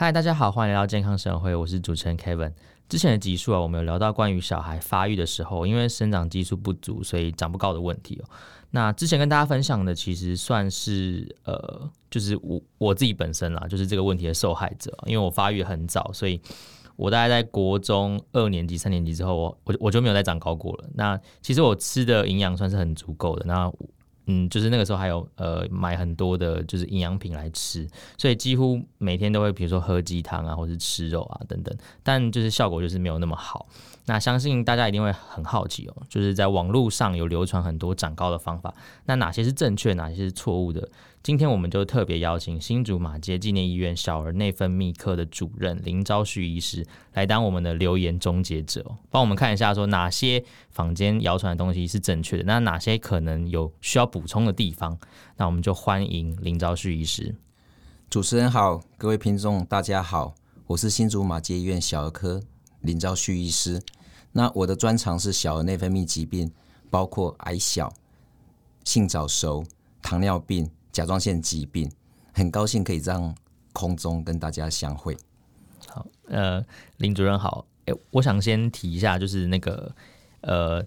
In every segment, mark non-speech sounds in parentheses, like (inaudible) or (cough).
嗨，大家好，欢迎来到健康生活会，我是主持人 Kevin。之前的集数啊，我们有聊到关于小孩发育的时候，因为生长激素不足，所以长不高的问题哦。那之前跟大家分享的，其实算是呃，就是我我自己本身啦，就是这个问题的受害者，因为我发育很早，所以我大概在国中二年级、三年级之后，我我我就没有再长高过了。那其实我吃的营养算是很足够的。那嗯，就是那个时候还有呃买很多的，就是营养品来吃，所以几乎每天都会，比如说喝鸡汤啊，或是吃肉啊等等，但就是效果就是没有那么好。那相信大家一定会很好奇哦，就是在网络上有流传很多长高的方法，那哪些是正确，哪些是错误的？今天我们就特别邀请新竹马街纪念医院小儿内分泌科的主任林昭旭医师来当我们的留言终结者，帮我们看一下说哪些坊间谣传的东西是正确的，那哪些可能有需要补充的地方？那我们就欢迎林昭旭医师。主持人好，各位听众大家好，我是新竹马街医院小儿科林昭旭医师。那我的专长是小儿内分泌疾病，包括矮小、性早熟、糖尿病、甲状腺疾病。很高兴可以在空中跟大家相会。好，呃，林主任好，哎，我想先提一下，就是那个呃，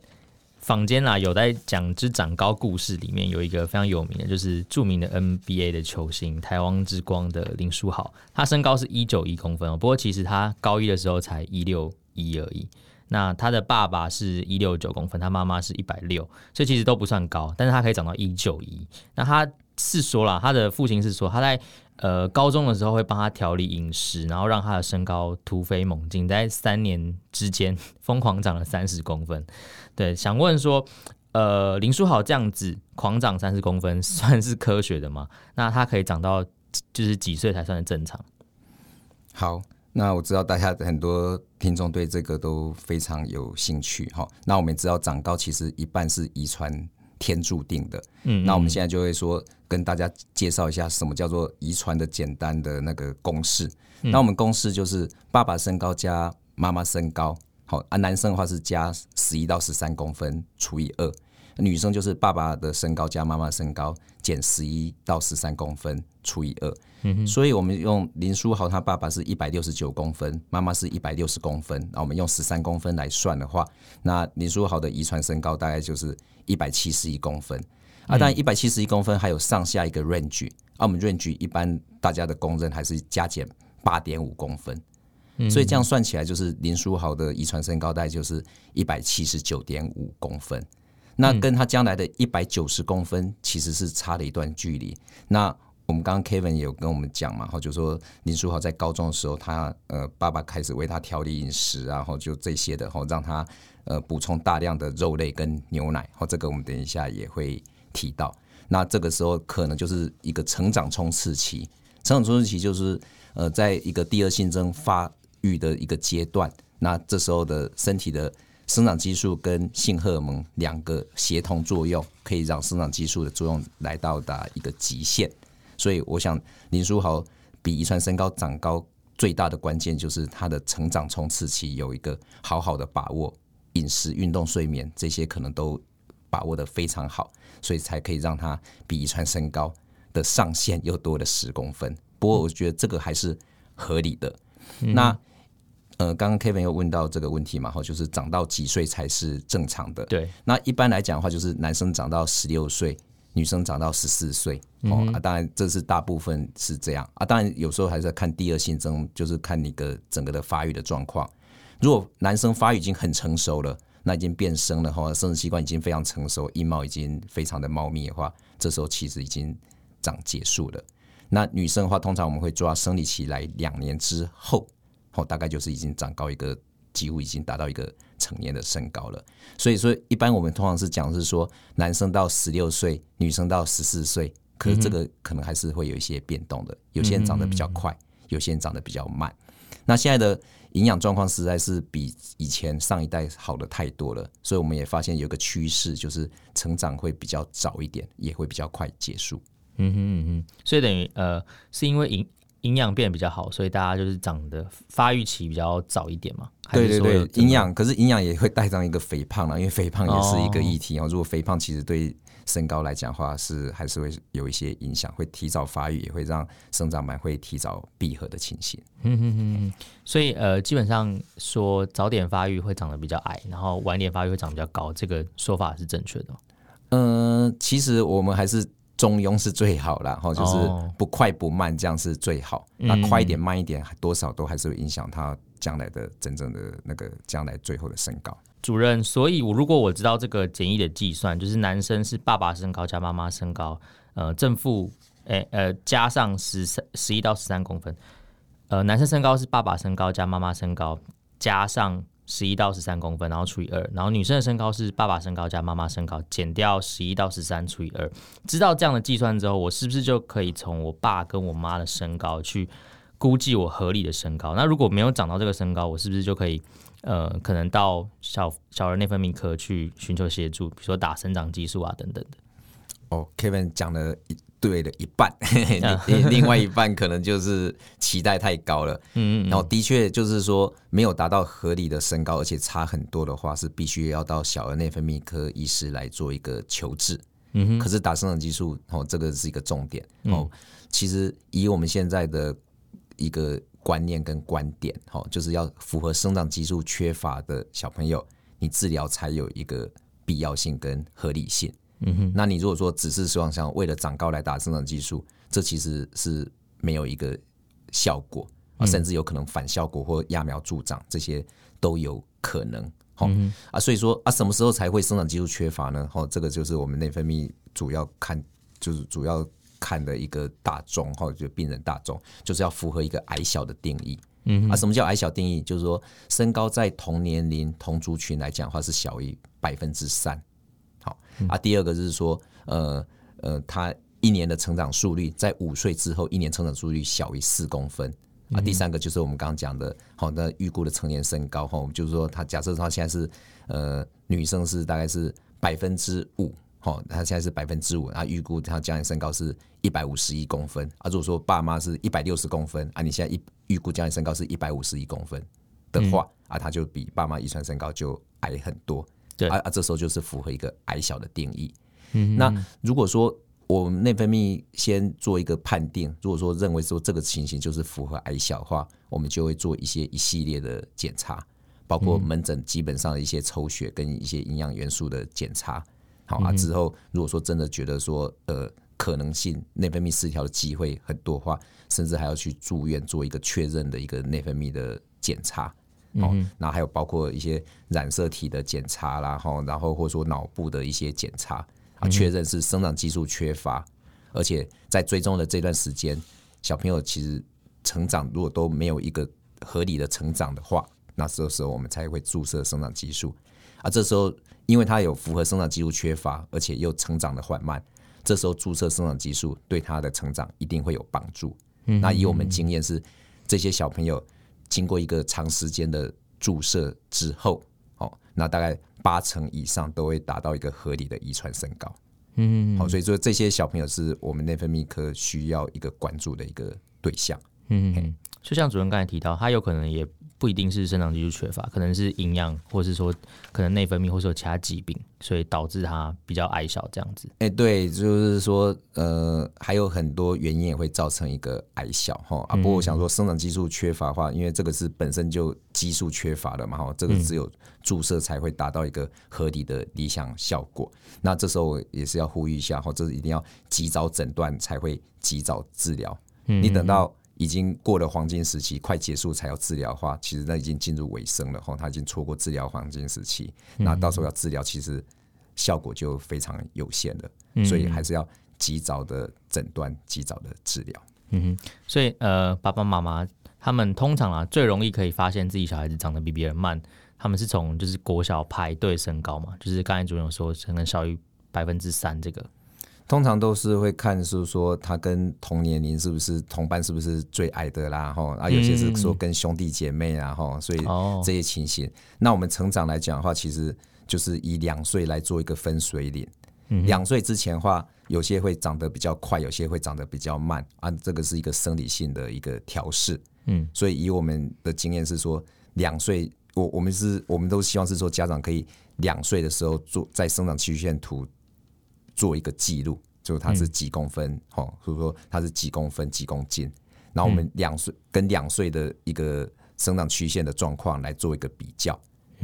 坊间啊有在讲之长高故事里面有一个非常有名的，就是著名的 NBA 的球星台湾之光的林书豪，他身高是一九一公分哦，不过其实他高一的时候才一六一而已。那他的爸爸是一六九公分，他妈妈是一百六，所以其实都不算高，但是他可以长到一九一。那他是说了，他的父亲是说他在呃高中的时候会帮他调理饮食，然后让他的身高突飞猛进，在三年之间疯狂长了三十公分。对，想问说，呃，林书豪这样子狂长三十公分算是科学的吗？那他可以长到就是几岁才算是正常？好。那我知道大家很多听众对这个都非常有兴趣哈。那我们知道长高其实一半是遗传天注定的，嗯，那我们现在就会说跟大家介绍一下什么叫做遗传的简单的那个公式。那我们公式就是爸爸身高加妈妈身高，好啊，男生的话是加十一到十三公分除以二，女生就是爸爸的身高加妈妈身高减十一到十三公分除以二。嗯，所以，我们用林书豪他爸爸是一百六十九公分，妈妈是一百六十公分，那我们用十三公分来算的话，那林书豪的遗传身高大概就是一百七十一公分。啊，当然一百七十一公分还有上下一个 range，啊，我们 range 一般大家的公认还是加减八点五公分，所以这样算起来就是林书豪的遗传身高大概就是一百七十九点五公分，那跟他将来的一百九十公分其实是差了一段距离。那我们刚刚 Kevin 也有跟我们讲嘛，然后就说林书豪在高中的时候，他呃爸爸开始为他调理饮食，然后就这些的，然后让他呃补充大量的肉类跟牛奶，好，这个我们等一下也会提到。那这个时候可能就是一个成长冲刺期，成长冲刺期就是呃在一个第二性征发育的一个阶段，那这时候的身体的生长激素跟性荷尔蒙两个协同作用，可以让生长激素的作用来到达一个极限。所以我想，林书豪比遗传身高长高最大的关键就是他的成长冲刺期有一个好好的把握，饮食、运动、睡眠这些可能都把握得非常好，所以才可以让他比遗传身高的上限又多了十公分。不过我觉得这个还是合理的。那呃，刚刚 Kevin 又问到这个问题嘛，哈，就是长到几岁才是正常的？对。那一般来讲的话，就是男生长到十六岁。女生长到十四岁，哦啊，当然这是大部分是这样啊，当然有时候还是要看第二性征，就是看你的整个的发育的状况。如果男生发育已经很成熟了，那已经变声了哈，生殖器官已经非常成熟，阴毛已经非常的茂密的话，这时候其实已经长结束了。那女生的话，通常我们会抓生理期来两年之后，哦，大概就是已经长高一个。几乎已经达到一个成年的身高了，所以说一般我们通常是讲是说男生到十六岁，女生到十四岁，可是这个可能还是会有一些变动的，有些人长得比较快，有些人长得比较慢。那现在的营养状况实在是比以前上一代好的太多了，所以我们也发现有个趋势，就是成长会比较早一点，也会比较快结束。嗯哼嗯哼，所以等于呃是因为营营养变得比较好，所以大家就是长得发育期比较早一点嘛。对对对，营养可是营养也会带上一个肥胖了，因为肥胖也是一个议题哦。如果肥胖其实对身高来讲的话，是还是会有一些影响，会提早发育，也会让生长板会提早闭合的情形。嗯哼哼哼，所以呃，基本上说早点发育会长得比较矮，然后晚点发育会长得比较高，这个说法是正确的。嗯、呃，其实我们还是中庸是最好啦，然后就是不快不慢，这样是最好。哦、那快一点慢一点，多少都还是会影响他将来的真正的那个将来最后的身高。主任，所以我如果我知道这个简易的计算，就是男生是爸爸身高加妈妈身高，呃，正负，诶呃，加上十三十一到十三公分，呃，男生身高是爸爸身高加妈妈身高加上十一到十三公分，然后除以二，然后女生的身高是爸爸身高加妈妈身高减掉十一到十三除以二，知道这样的计算之后，我是不是就可以从我爸跟我妈的身高去估计我合理的身高？那如果没有长到这个身高，我是不是就可以？呃，可能到小小儿内分泌科去寻求协助，比如说打生长激素啊等等的。哦，Kevin 讲了一对的一半，(laughs) 另外一半可能就是期待太高了。(laughs) 嗯，嗯嗯。然后的确就是说没有达到合理的身高，而且差很多的话，是必须要到小儿内分泌科医师来做一个求治。嗯哼。可是打生长激素哦，这个是一个重点哦。其实以我们现在的一个。观念跟观点，哦，就是要符合生长激素缺乏的小朋友，你治疗才有一个必要性跟合理性。嗯哼，那你如果说只是说想为了长高来打生长激素，这其实是没有一个效果，啊甚至有可能反效果或揠苗助长，这些都有可能。哈啊，所以说啊，什么时候才会生长激素缺乏呢？哈，这个就是我们内分泌主要看，就是主要。看的一个大众或者就病人大众，就是要符合一个矮小的定义。嗯啊，什么叫矮小定义？就是说身高在同年龄同族群来讲的话是小于百分之三。好啊，第二个就是说，呃呃，他一年的成长速率在五岁之后一年成长速率小于四公分。啊，第三个就是我们刚刚讲的，好，那预估的成年身高哈，就是说他假设他现在是呃女生是大概是百分之五。好，他现在是百分之五，他预估他将来身高是一百五十一公分。啊，如果说爸妈是一百六十公分，啊，你现在一预估将来身高是一百五十一公分的话，嗯、啊，他就比爸妈遗传身高就矮很多。对，啊啊，这时候就是符合一个矮小的定义。嗯，那如果说我们内分泌先做一个判定，如果说认为说这个情形就是符合矮小的话，我们就会做一些一系列的检查，包括门诊基本上的一些抽血跟一些营养元素的检查。好啊，之后如果说真的觉得说呃可能性内分泌失调的机会很多的话，甚至还要去住院做一个确认的一个内分泌的检查。哦，那还有包括一些染色体的检查啦，哈，然后或者说脑部的一些检查啊，确认是生长激素缺乏，而且在追踪的这段时间，小朋友其实成长如果都没有一个合理的成长的话，那这时候我们才会注射生长激素啊，这时候。因为他有符合生长激素缺乏，而且又成长的缓慢，这时候注射生长激素对他的成长一定会有帮助。嗯、那以我们经验是，这些小朋友经过一个长时间的注射之后，哦，那大概八成以上都会达到一个合理的遗传身高。嗯，好，所以说这些小朋友是我们内分泌科需要一个关注的一个对象。嗯，就像主任刚才提到，他有可能也。不一定是生长激素缺乏，可能是营养，或是说可能内分泌，或是有其他疾病，所以导致它比较矮小这样子。哎、欸，对，就是说，呃，还有很多原因也会造成一个矮小哈啊。不过我想说，生长激素缺乏的话，因为这个是本身就激素缺乏的嘛哈，这个只有注射才会达到一个合理的理想效果。那这时候也是要呼吁一下哈，这是一定要及早诊断才会及早治疗。你等到。已经过了黄金时期，快结束才要治疗的话，其实那已经进入尾声了哈，他已经错过治疗黄金时期，那到时候要治疗，其实效果就非常有限了，所以还是要及早的诊断，及早的治疗。嗯哼，所以呃，爸爸妈妈他们通常啊，最容易可以发现自己小孩子长得比别人慢，他们是从就是国小排队身高嘛，就是刚才主任有说可能小于百分之三这个。通常都是会看，是说他跟同年龄是不是同班，是不是最矮的啦？哈啊，有些是说跟兄弟姐妹啊，哈，所以这些情形。那我们成长来讲的话，其实就是以两岁来做一个分水岭。两岁之前的话，有些会长得比较快，有些会长得比较慢啊，这个是一个生理性的一个调试。嗯，所以以我们的经验是说，两岁，我我们是，我们都希望是说家长可以两岁的时候做在生长曲线图。做一个记录，就它是几公分，哦、嗯，所以说它是几公分几公斤。然后我们两岁跟两岁的一个生长曲线的状况来做一个比较。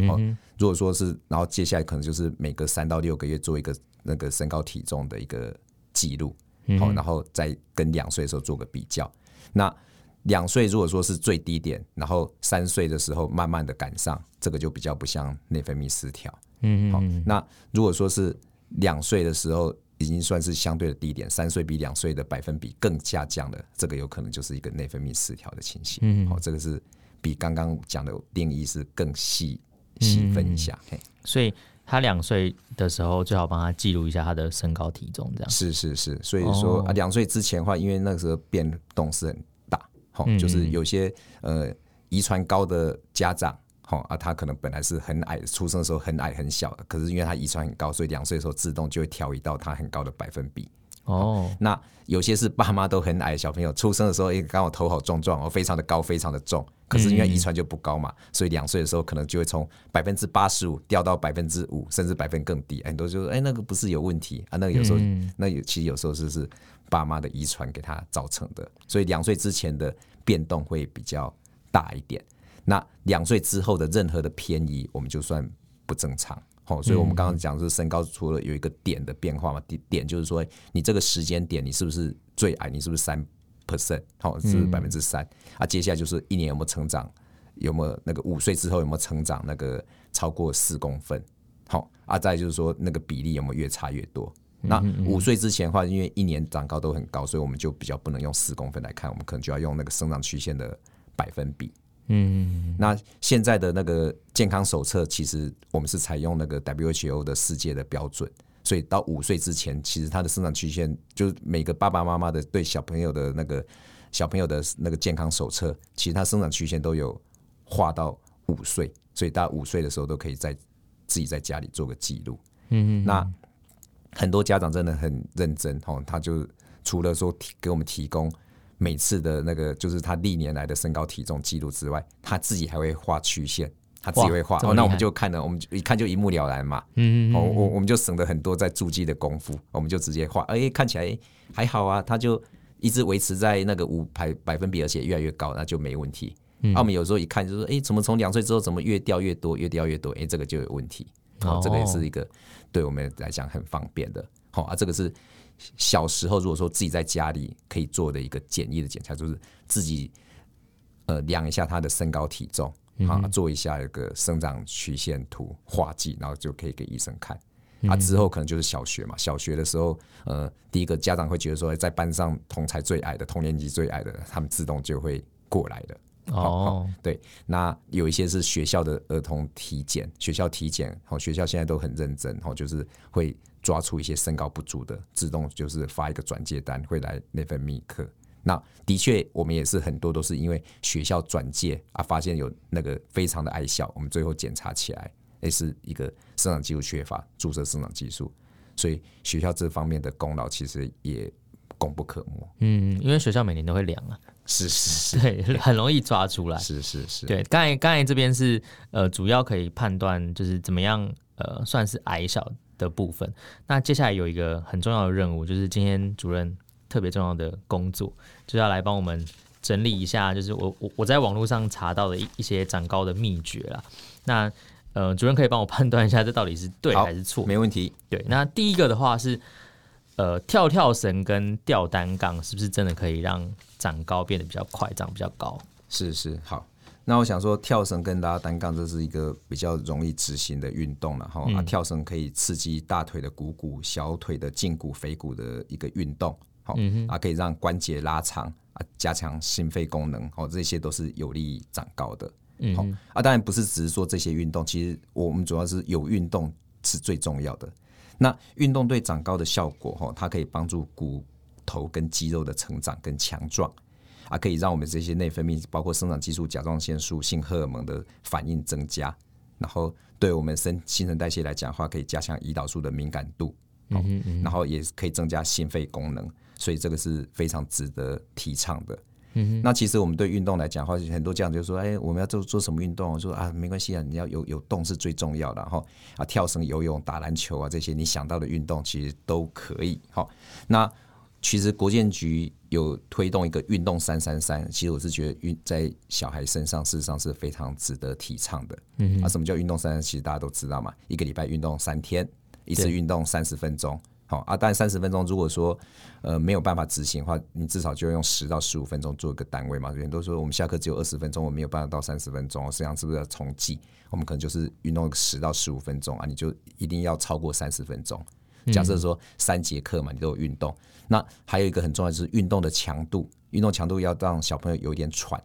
哦，如果说是，然后接下来可能就是每隔三到六个月做一个那个身高体重的一个记录。好，然后再跟两岁的时候做个比较。那两岁如果说是最低点，然后三岁的时候慢慢的赶上，这个就比较不像内分泌失调。嗯，好，那如果说是两岁的时候已经算是相对的低点，三岁比两岁的百分比更下降了，这个有可能就是一个内分泌失调的情形。嗯，好，这个是比刚刚讲的定义是更细细分一下。嘿，所以。他两岁的时候，最好帮他记录一下他的身高体重，这样是是是。所以说啊，两岁之前的话，因为那个时候变动是很大，好、嗯，就是有些呃遗传高的家长，哈啊，他可能本来是很矮，出生的时候很矮很小的，可是因为他遗传很高，所以两岁的时候自动就会调移到他很高的百分比。哦，那有些是爸妈都很矮的小朋友，出生的时候哎刚好头好壮壮哦，非常的高，非常的重。可是因为遗传就不高嘛，所以两岁的时候可能就会从百分之八十五掉到百分之五，甚至百分更低。很多就说，哎，那个不是有问题啊？那个有时候，那有其实有时候是是爸妈的遗传给他造成的。所以两岁之前的变动会比较大一点。那两岁之后的任何的偏移，我们就算不正常。好，所以我们刚刚讲是身高除了有一个点的变化嘛，点点就是说你这个时间点你是不是最矮？你是不是三？percent 好，是百分之三啊。接下来就是一年有没有成长，有没有那个五岁之后有没有成长，那个超过四公分好啊。再就是说那个比例有没有越差越多。那五岁之前的话，因为一年长高都很高，所以我们就比较不能用四公分来看，我们可能就要用那个生长曲线的百分比。嗯，那现在的那个健康手册，其实我们是采用那个 WHO 的世界的标准。所以到五岁之前，其实他的生长曲线，就是每个爸爸妈妈的对小朋友的那个小朋友的那个健康手册，其实他生长曲线都有画到五岁，所以到五岁的时候都可以在自己在家里做个记录。嗯嗯。那很多家长真的很认真哦，他就除了说提给我们提供每次的那个就是他历年来的身高体重记录之外，他自己还会画曲线。他自己会画，哦，那我们就看了，我们一看就一目了然嘛。嗯嗯，我我我们就省了很多在注记的功夫，我们就直接画，哎、欸，看起来还好啊，他就一直维持在那个五百百分比，而且越来越高，那就没问题。嗯，啊，我们有时候一看就是说，哎、欸，怎么从两岁之后怎么越掉越多，越掉越多？哎、欸，这个就有问题。哦，这个也是一个对我们来讲很方便的。好啊，这个是小时候如果说自己在家里可以做的一个简易的检查，就是自己呃量一下他的身高体重。啊，做一下一个生长曲线图画记，然后就可以给医生看。啊，之后可能就是小学嘛。小学的时候，呃，第一个家长会觉得说，在班上同才最矮的，同年级最矮的，他们自动就会过来的。哦，对。那有一些是学校的儿童体检，学校体检，好，学校现在都很认真，哈，就是会抓出一些身高不足的，自动就是发一个转介单，会来内分泌科。那的确，我们也是很多都是因为学校转介啊，发现有那个非常的矮小，我们最后检查起来，那是一个生长激素缺乏，注射生长激素，所以学校这方面的功劳其实也功不可没。嗯，因为学校每年都会量啊，是是是，对，很容易抓出来。是是是，对，刚才刚才这边是呃，主要可以判断就是怎么样呃，算是矮小的部分。那接下来有一个很重要的任务，就是今天主任。特别重要的工作，就是要来帮我们整理一下，就是我我我在网络上查到的一一些长高的秘诀啦。那呃，主任可以帮我判断一下，这到底是对还是错？没问题。对，那第一个的话是，呃，跳跳绳跟吊单杠是不是真的可以让长高变得比较快，长比较高？是是好。那我想说，跳绳跟拉单杠这是一个比较容易执行的运动了哈。啊，跳绳可以刺激大腿的股骨、小腿的胫骨、腓骨的一个运动。好啊，可以让关节拉长啊，加强心肺功能哦，这些都是有利长高的。好啊，当然不是只是说这些运动，其实我们主要是有运动是最重要的。那运动对长高的效果哈，它可以帮助骨头跟肌肉的成长跟强壮啊，可以让我们这些内分泌，包括生长激素、甲状腺素、性荷尔蒙的反应增加，然后对我们身新陈代谢来讲的话，可以加强胰岛素的敏感度，嗯然后也可以增加心肺功能。所以这个是非常值得提倡的。嗯，那其实我们对运动来讲的话，很多家长就说：“哎，我们要做做什么运动？”我说啊，没关系啊，你要有有动是最重要的。哈啊，跳绳、游泳、打篮球啊，这些你想到的运动其实都可以。好，那其实国建局有推动一个运动三三三，其实我是觉得运在小孩身上事实上是非常值得提倡的。嗯，啊，什么叫运动三三？其实大家都知道嘛，一个礼拜运动三天，一次运动三十分钟。好啊，但三十分钟，如果说呃没有办法执行的话，你至少就用十到十五分钟做一个单位嘛。有人都说我们下课只有二十分钟，我没有办法到三十分钟，实际上是不是要重计？我们可能就是运动十到十五分钟啊，你就一定要超过三十分钟。假设说三节课嘛，你都有运动，那还有一个很重要的是运动的强度，运动强度要让小朋友有一点喘，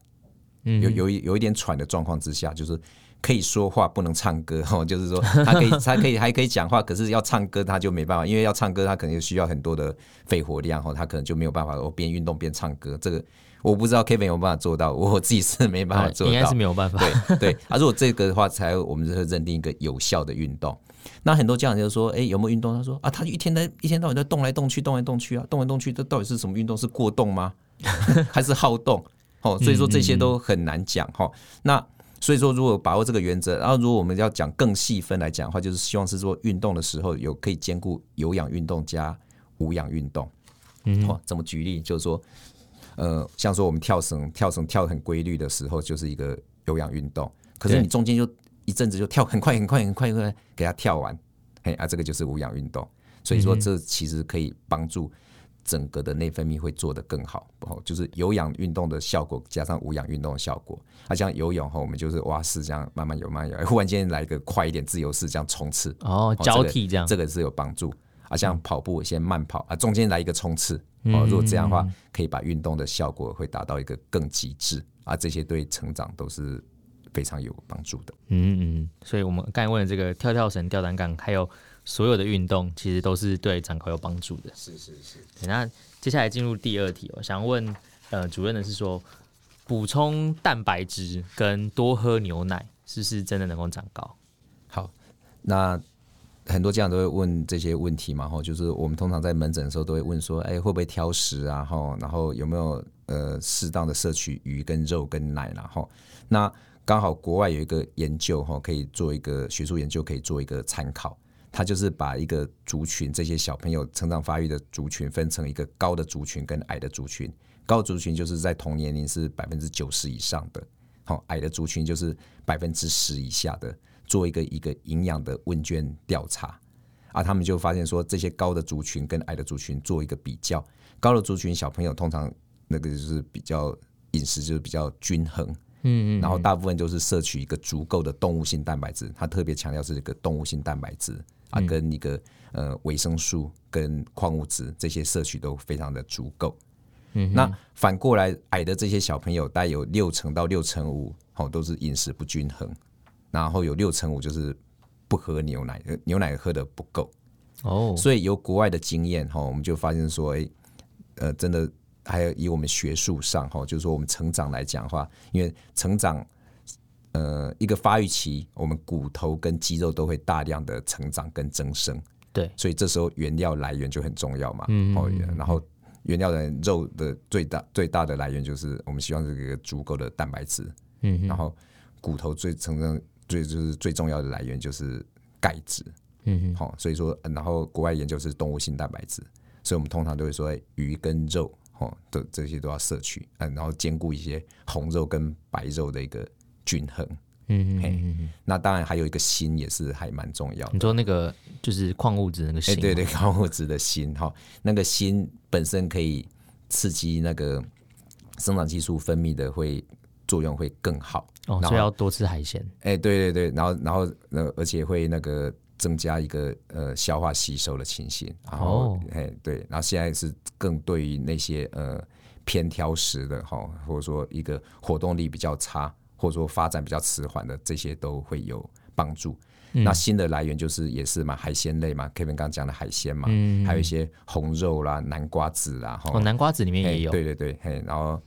有有一有一点喘的状况之下，就是。可以说话不能唱歌 (laughs) 哦，就是说他可以，(laughs) 他可以还可以讲话，可是要唱歌他就没办法，因为要唱歌他可能需要很多的肺活量哦，他可能就没有办法我边运动边唱歌。这个我不知道 Kevin 有办法做到，我自己是没办法做到，应该是没有办法。对对，啊、如果这个的话，才我们就会认定一个有效的运动。那很多家长就说，哎，有没有运动？他说啊，他一天在一天到晚在动来动去，动来动去啊，动来动去，这到底是什么运动？是过动吗？(laughs) 还是好动？哦，所以说这些都很难讲哈。那所以说，如果把握这个原则，然后如果我们要讲更细分来讲的话，就是希望是说运动的时候有可以兼顾有氧运动加无氧运动。嗯，好，怎么举例？就是说，呃，像说我们跳绳，跳绳跳很规律的时候，就是一个有氧运动。可是你中间就一阵子就跳很快很快很快很快，给它跳完，嘿啊，这个就是无氧运动。所以说，这其实可以帮助。整个的内分泌会做得更好，哦，就是有氧运动的效果加上无氧运动的效果。啊，像游泳哈，我们就是蛙式这样慢慢游，慢慢游。忽然间来一个快一点自由式这样冲刺，哦，交替这样，这个是有帮助。啊，像跑步先慢跑啊，中间来一个冲刺，哦，如果这样的话，可以把运动的效果会达到一个更极致啊，这些对成长都是非常有帮助的。嗯嗯，所以我们刚才问的这个跳跳绳、吊单杠，还有。所有的运动其实都是对长高有帮助的。是是是。那接下来进入第二题，我想问呃主任的是说，补充蛋白质跟多喝牛奶是不是真的能够长高？好，那很多家长都会问这些问题嘛，吼，就是我们通常在门诊的时候都会问说，哎，会不会挑食啊？吼，然后有没有呃适当的摄取鱼跟肉跟奶然后，那刚好国外有一个研究哈，可以做一个学术研究，可以做一个参考。他就是把一个族群，这些小朋友成长发育的族群分成一个高的族群跟矮的族群。高的族群就是在同年龄是百分之九十以上的，好，矮的族群就是百分之十以下的。做一个一个营养的问卷调查，啊，他们就发现说，这些高的族群跟矮的族群做一个比较，高的族群小朋友通常那个就是比较饮食就是比较均衡，嗯嗯，然后大部分都是摄取一个足够的动物性蛋白质，他特别强调是一个动物性蛋白质。啊，跟一个呃维生素跟矿物质这些摄取都非常的足够。嗯，那反过来矮的这些小朋友，大概有六成到六成五，哦都是饮食不均衡。然后有六成五就是不喝牛奶，牛奶喝的不够。哦，所以由国外的经验哈，我们就发现说，哎，呃，真的还有以我们学术上哈，就是说我们成长来讲的话，因为成长。呃，一个发育期，我们骨头跟肌肉都会大量的成长跟增生，对，所以这时候原料来源就很重要嘛。嗯，哦，然后原料的肉的最大最大的来源就是我们希望是一个足够的蛋白质。嗯，然后骨头最成长最就是最重要的来源就是钙质。嗯，好，所以说，然后国外研究是动物性蛋白质，所以我们通常都会说鱼跟肉，哦，的这些都要摄取，嗯，然后兼顾一些红肉跟白肉的一个。均衡，嗯嗯嗯，那当然还有一个锌也是还蛮重要的。你说那个就是矿物质那个锌，欸，对对，矿物质的锌哈，那个锌本身可以刺激那个生长激素分泌的会作用会更好。哦，所以要多吃海鲜。哎，欸，对对对，然后然后呃，而且会那个增加一个呃消化吸收的情形。然后哎，哦，对，然后现在是更对于那些呃偏挑食的哈，或者说一个活动力比较差。或者说发展比较迟缓的这些都会有帮助。嗯、那新的来源就是也是嘛，海鲜类嘛，Kevin 刚刚讲的海鲜嘛，嗯、还有一些红肉啦、南瓜子啦，哦，南瓜子里面也有，对对对，嘿，然后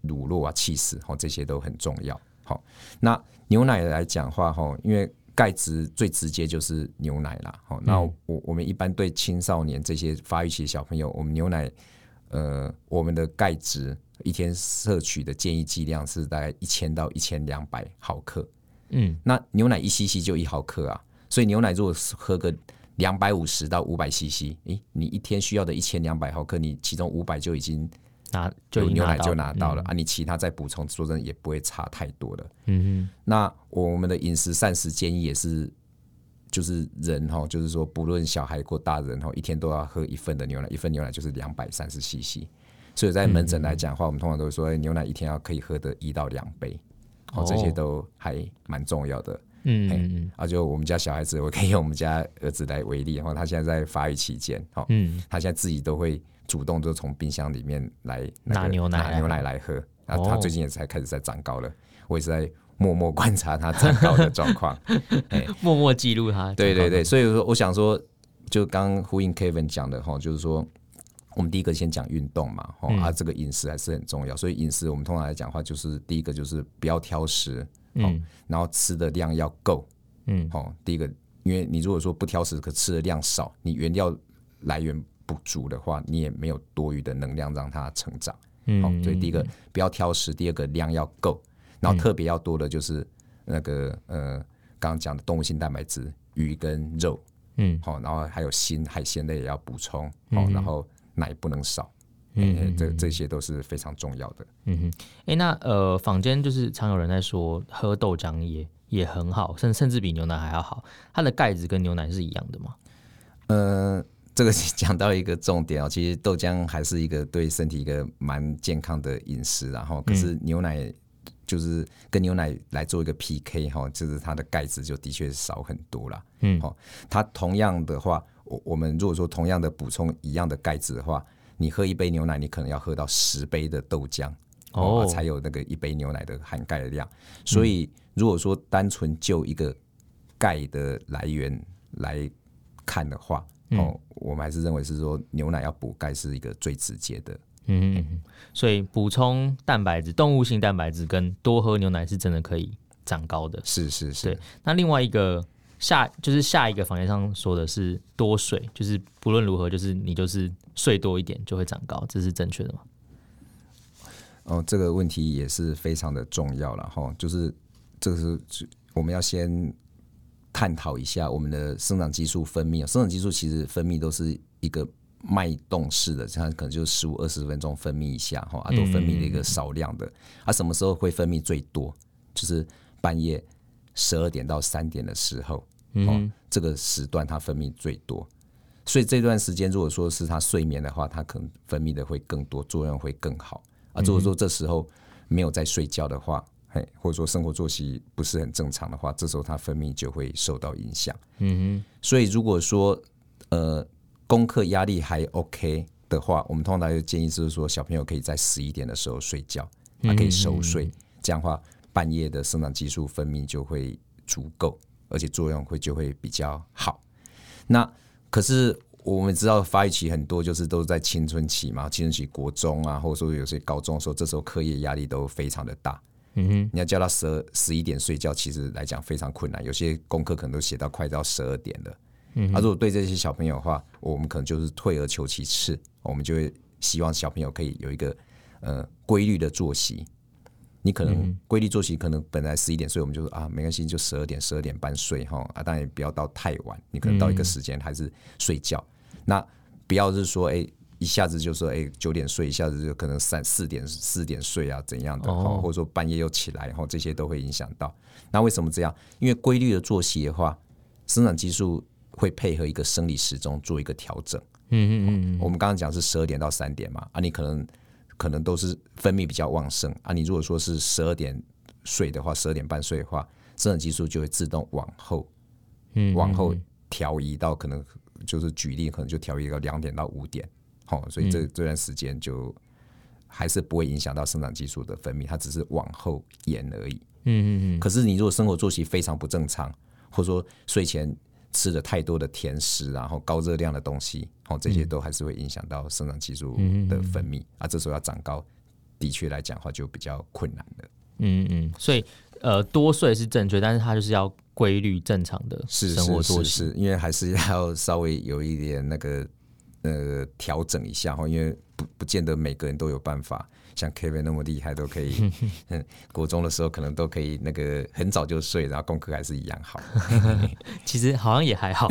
乳酪啊、起司，哦，这些都很重要。好，那牛奶来讲的话，哈，因为钙质最直接就是牛奶啦。好，那我我们一般对青少年这些发育期的小朋友，我们牛奶。呃，我们的钙质一天摄取的建议剂量是大概一千到一千两百毫克。嗯，那牛奶一 CC 就一毫克啊，所以牛奶如果喝个两百五十到五百 CC，诶，你一天需要的一千两百毫克，你其中五百就已经拿就有牛奶就拿到了、嗯、啊，你其他再补充，说真的也不会差太多的。嗯哼，那我们的饮食膳食建议也是。就是人哈，就是说，不论小孩或大人哈，一天都要喝一份的牛奶，一份牛奶就是两百三十 CC。所以在门诊来讲的话，我们通常都会说，牛奶一天要可以喝的一到两杯，哦，这些都还蛮重要的。嗯嗯嗯。啊，就我们家小孩子，我可以用我们家儿子来为例，然后他现在在发育期间，哈，嗯，他现在自己都会主动就从冰箱里面来拿牛奶拿牛奶来喝。啊，他最近也才开始在长高了，我也是在。默默观察他长高的状况，(laughs) 默默记录他。对对对，所以说我想说，就刚呼应 Kevin 讲的哈，就是说，我们第一个先讲运动嘛，哈、嗯，啊，这个饮食还是很重要。所以饮食我们通常来讲的话，就是第一个就是不要挑食，嗯，然后吃的量要够，嗯，好，第一个，因为你如果说不挑食，可吃的量少，你原料来源不足的话，你也没有多余的能量让它成长，嗯，所以第一个不要挑食，第二个量要够。然后特别要多的就是那个呃，刚刚讲的动物性蛋白质，鱼跟肉，嗯，好，然后还有锌、海鲜类也要补充，好，然后奶不能少，嗯，这这些都是非常重要的。嗯哼，哎，那呃，坊间就是常有人在说喝豆浆也也很好，甚甚至比牛奶还要好，它的钙质跟牛奶是一样的吗？呃，这个 (laughs) 讲到一个重点哦，其实豆浆还是一个对身体一个蛮健康的饮食，然后可是牛奶。就是跟牛奶来做一个 PK 哈，就是它的钙质就的确少很多了。嗯，好，它同样的话，我我们如果说同样的补充一样的钙质的话，你喝一杯牛奶，你可能要喝到十杯的豆浆哦，才有那个一杯牛奶的含钙的量。所以如果说单纯就一个钙的来源来看的话，哦，我们还是认为是说牛奶要补钙是一个最直接的。嗯嗯，所以补充蛋白质、动物性蛋白质跟多喝牛奶是真的可以长高的。是是是。那另外一个下就是下一个房间上说的是多睡，就是不论如何，就是你就是睡多一点就会长高，这是正确的吗？哦，这个问题也是非常的重要了哈，就是这个是我们要先探讨一下我们的生长激素分泌。生长激素其实分泌都是一个。脉动式的，它可能就十五二十分钟分泌一下哈，啊，都分泌了一个少量的。啊，什么时候会分泌最多？就是半夜十二点到三点的时候，哦，这个时段它分泌最多。所以这段时间，如果说是他睡眠的话，他可能分泌的会更多，作用会更好。啊，如果说这时候没有在睡觉的话，嘿，或者说生活作息不是很正常的话，这时候它分泌就会受到影响。嗯哼，所以如果说呃。功课压力还 OK 的话，我们通常就建议就是说，小朋友可以在十一点的时候睡觉，他可以熟睡，这样的话半夜的生长激素分泌就会足够，而且作用会就会比较好。那可是我们知道发育期很多就是都是在青春期嘛，青春期国中啊，或者说有些高中的时候，这时候课业压力都非常的大。嗯哼，你要叫他十二十一点睡觉，其实来讲非常困难，有些功课可能都写到快到十二点了。嗯，啊，如果对这些小朋友的话，我们可能就是退而求其次，我们就会希望小朋友可以有一个呃规律的作息。你可能规律作息，可能本来十一点睡，我们就说啊，没关系，就十二点、十二点半睡哈啊，当然也不要到太晚，你可能到一个时间还是睡觉。那不要是说，哎，一下子就说，哎，九点睡，一下子就可能三四点、四点睡啊，怎样的哈，或者说半夜又起来，然后这些都会影响到。那为什么这样？因为规律的作息的话，生长激素。会配合一个生理时钟做一个调整。嗯嗯嗯，我们刚刚讲是十二点到三点嘛，啊，你可能可能都是分泌比较旺盛啊。你如果说是十二点睡的话，十二点半睡的话，生长激素就会自动往后，嗯，往后调移到可能就是举例，可能就调移到两点到五点。好，所以这这段时间就还是不会影响到生长激素的分泌，它只是往后延而已。嗯嗯嗯。可是你如果生活作息非常不正常，或者说睡前吃了太多的甜食，然后高热量的东西，哦，这些都还是会影响到生长激素的分泌、嗯、啊。这时候要长高，的确来讲的话就比较困难了。嗯嗯，所以呃，多睡是正确，但是它就是要规律正常的生活作息，因为还是要稍微有一点那个呃调整一下哈。因为不不见得每个人都有办法。像 Kevin 那么厉害，都可以。(laughs) 嗯，国中的时候可能都可以那个很早就睡，然后功课还是一样好。(laughs) 其实好像也还好。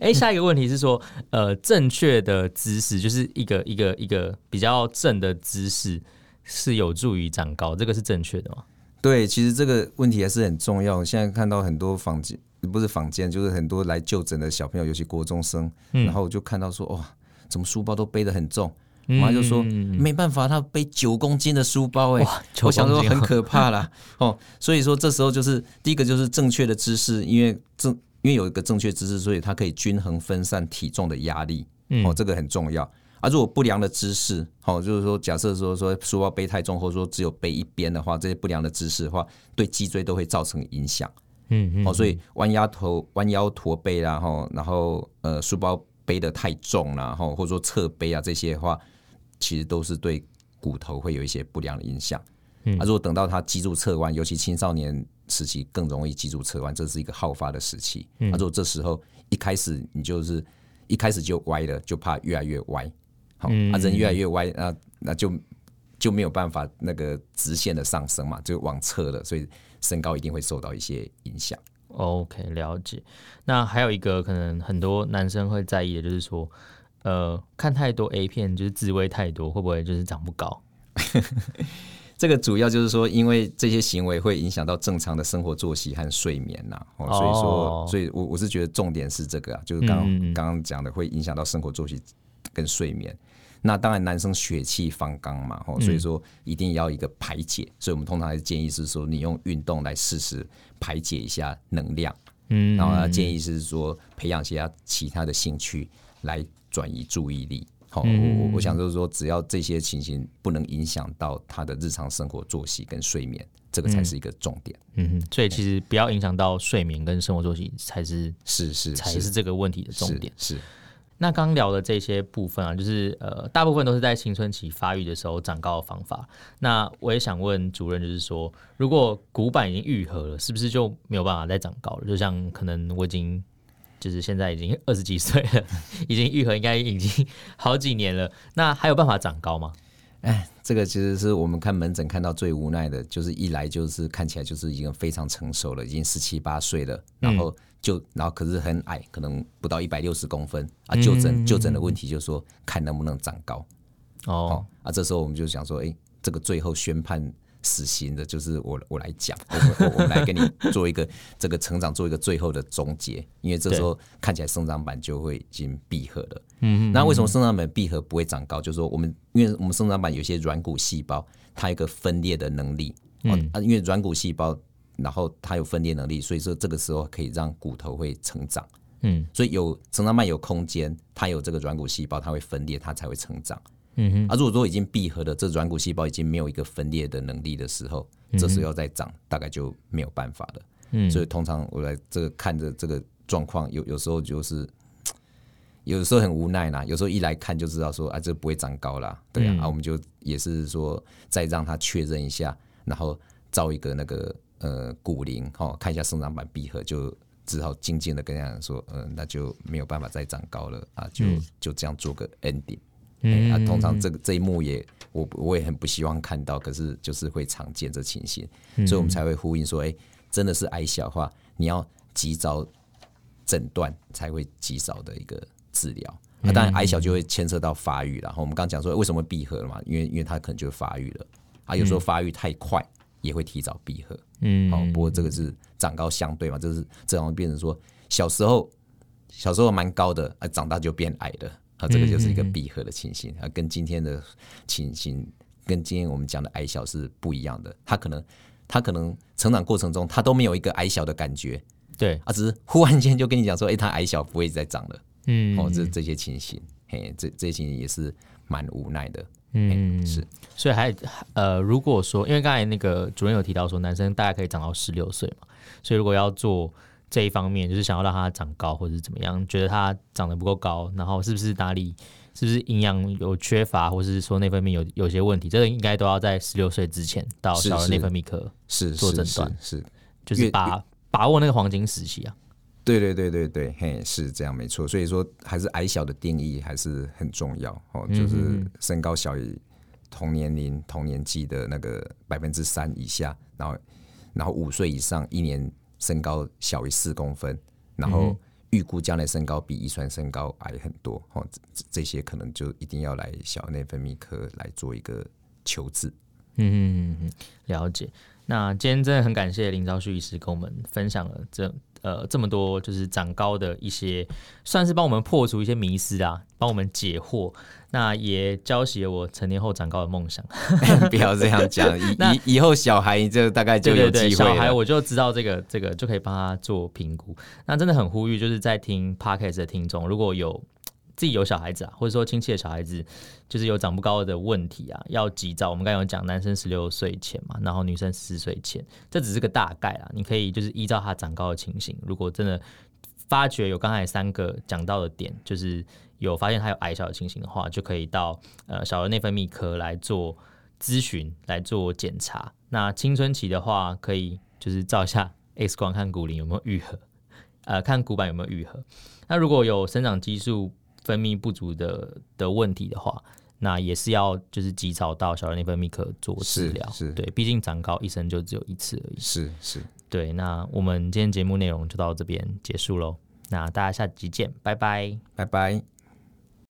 哎、欸，下一个问题是说，呃，正确的姿势就是一个一个一个比较正的姿势，是有助于长高，这个是正确的吗？对，其实这个问题还是很重要。现在看到很多房间，不是房间，就是很多来就诊的小朋友，尤其国中生，嗯、然后我就看到说，哇，怎么书包都背得很重。我妈就说、嗯、没办法，他背九公斤的书包，哎，我想说很可怕啦。(laughs) 哦。所以说这时候就是第一个就是正确的姿势，因为正因为有一个正确姿势，所以它可以均衡分散体重的压力，哦，这个很重要。而、啊、如果不良的姿势，哦，就是说假设说说书包背太重，或者说只有背一边的话，这些不良的姿势的话，对脊椎都会造成影响。嗯嗯。哦，所以弯腰头、弯腰驼背啦，然后然后呃书包背的太重了，哈，或者说侧背啊这些的话。其实都是对骨头会有一些不良的影响。嗯，啊，如果等到他脊柱侧弯，尤其青少年时期更容易脊柱侧弯，这是一个好发的时期。嗯，啊，如果这时候一开始你就是一开始就歪了，就怕越来越歪。好，啊，人越来越歪，那那就就没有办法那个直线的上升嘛，就往侧了，所以身高一定会受到一些影响。OK，了解。那还有一个可能很多男生会在意的就是说。呃，看太多 A 片就是自慰太多，会不会就是长不高？(laughs) 这个主要就是说，因为这些行为会影响到正常的生活作息和睡眠呐、啊哦，所以说，所以我我是觉得重点是这个啊，就是刚刚刚讲的会影响到生活作息跟睡眠。那当然，男生血气方刚嘛，吼，所以说一定要一个排解，所以我们通常还是建议是说，你用运动来试试排解一下能量，嗯，然后他，建议是说培养其他其他的兴趣来。转移注意力，好，我我想就是说，只要这些情形不能影响到他的日常生活作息跟睡眠，这个才是一个重点。嗯哼，所以其实不要影响到睡眠跟生活作息才是是是才是这个问题的重点。是，是，是。那刚聊的这些部分啊，就是呃，大部分都是在青春期发育的时候长高的方法。那我也想问主任，就是说，如果骨板已经愈合了，是不是就没有办法再长高了？就像可能我已经。就是现在已经二十几岁了，(laughs) 已经愈合，应该已经好几年了。那还有办法长高吗？哎，这个其实是我们看门诊看到最无奈的，就是一来就是看起来就是已经非常成熟了，已经十七八岁了，然后就然后可是很矮，可能不到一百六十公分啊。就诊就诊的问题就是说看能不能长高哦。啊，这时候我们就想说，哎，这个最后宣判。死刑的，就是我我来讲，我我我来跟你做一个这个成长做一个最后的总结，因为这时候看起来生长板就会已经闭合了。嗯，那为什么生长板闭合不会长高？就是说我们因为我们生长板有些软骨细胞，它有一个分裂的能力。嗯，啊，因为软骨细胞，然后它有分裂能力，所以说这个时候可以让骨头会成长。嗯，所以有生长板有空间，它有这个软骨细胞，它会分裂，它才会成长。嗯哼，啊，如果说已经闭合的，这软骨细胞已经没有一个分裂的能力的时候，这时候要再长，大概就没有办法了。嗯，所以通常我来这个看着这个状况，有有时候就是，(tsk) 有时候很无奈啦。有时候一来看就知道说啊，这不会长高啦，对啊，啊，我们就也是说再让他确认一下，然后照一个那个呃骨龄哦，看一下生长板闭合，就只好静静的跟他说，嗯、呃，那就没有办法再长高了啊，就就这样做个 ending。嗯，啊，通常这个这一幕也我我也很不希望看到，可是就是会常见这情形，所以我们才会呼应说，哎、欸，真的是矮小的话，你要及早诊断才会及早的一个治疗。那当然矮小就会牵涉到发育了。然后我们刚讲说为什么闭合了嘛？因为因为它可能就会发育了啊，有时候发育太快也会提早闭合。嗯，好，不过这个是长高相对嘛，就是这样变成说小时候小时候蛮高的，啊，长大就变矮了。啊，这个就是一个闭合的情形啊，跟今天的情形，跟今天我们讲的矮小是不一样的。他可能，他可能成长过程中，他都没有一个矮小的感觉，对，啊，只是忽然间就跟你讲说，哎、欸，他矮小不会再长了，嗯，哦，这这些情形，嘿，这这些情形也是蛮无奈的，嗯，是，所以还呃，如果说，因为刚才那个主任有提到说，男生大概可以长到十六岁嘛，所以如果要做。这一方面就是想要让他长高，或者是怎么样？觉得他长得不够高，然后是不是哪里是不是营养有缺乏，或者是说内分泌有有些问题？这个应该都要在十六岁之前到小儿内分泌科是做诊断，是，是，是，是就是把把握那个黄金时期啊。对对对对对，嘿，是这样没错。所以说，还是矮小的定义还是很重要哦，就是身高小于同年龄同年纪的那个百分之三以下，然后然后五岁以上一年身高小于四公分，然后预估将来身高比遗传身高矮很多哦，这这些可能就一定要来小内分泌科来做一个求治。嗯嗯嗯，了解。那今天真的很感谢林昭旭医师跟我们分享了这呃这么多，就是长高的一些，算是帮我们破除一些迷思啊，帮我们解惑。那也浇熄了我成年后长高的梦想。(laughs) 不要这样讲，以 (laughs) 以以后小孩就大概就有机会了。对对对，小孩我就知道这个这个就可以帮他做评估。那真的很呼吁，就是在听 Podcast 的听众，如果有。自己有小孩子啊，或者说亲戚的小孩子，就是有长不高的问题啊，要及早。我们刚刚有讲，男生十六岁前嘛，然后女生十岁前，这只是个大概啊。你可以就是依照他长高的情形，如果真的发觉有刚才三个讲到的点，就是有发现他有矮小的情形的话，就可以到呃小儿内分泌科来做咨询，来做检查。那青春期的话，可以就是照一下 X 光，看骨龄有没有愈合，呃，看骨板有没有愈合。那如果有生长激素分泌不足的的问题的话，那也是要就是及早到小儿内分泌科做治疗。是，对，毕竟长高一生就只有一次而已。是是，对。那我们今天节目内容就到这边结束喽。那大家下集见，拜拜，拜拜。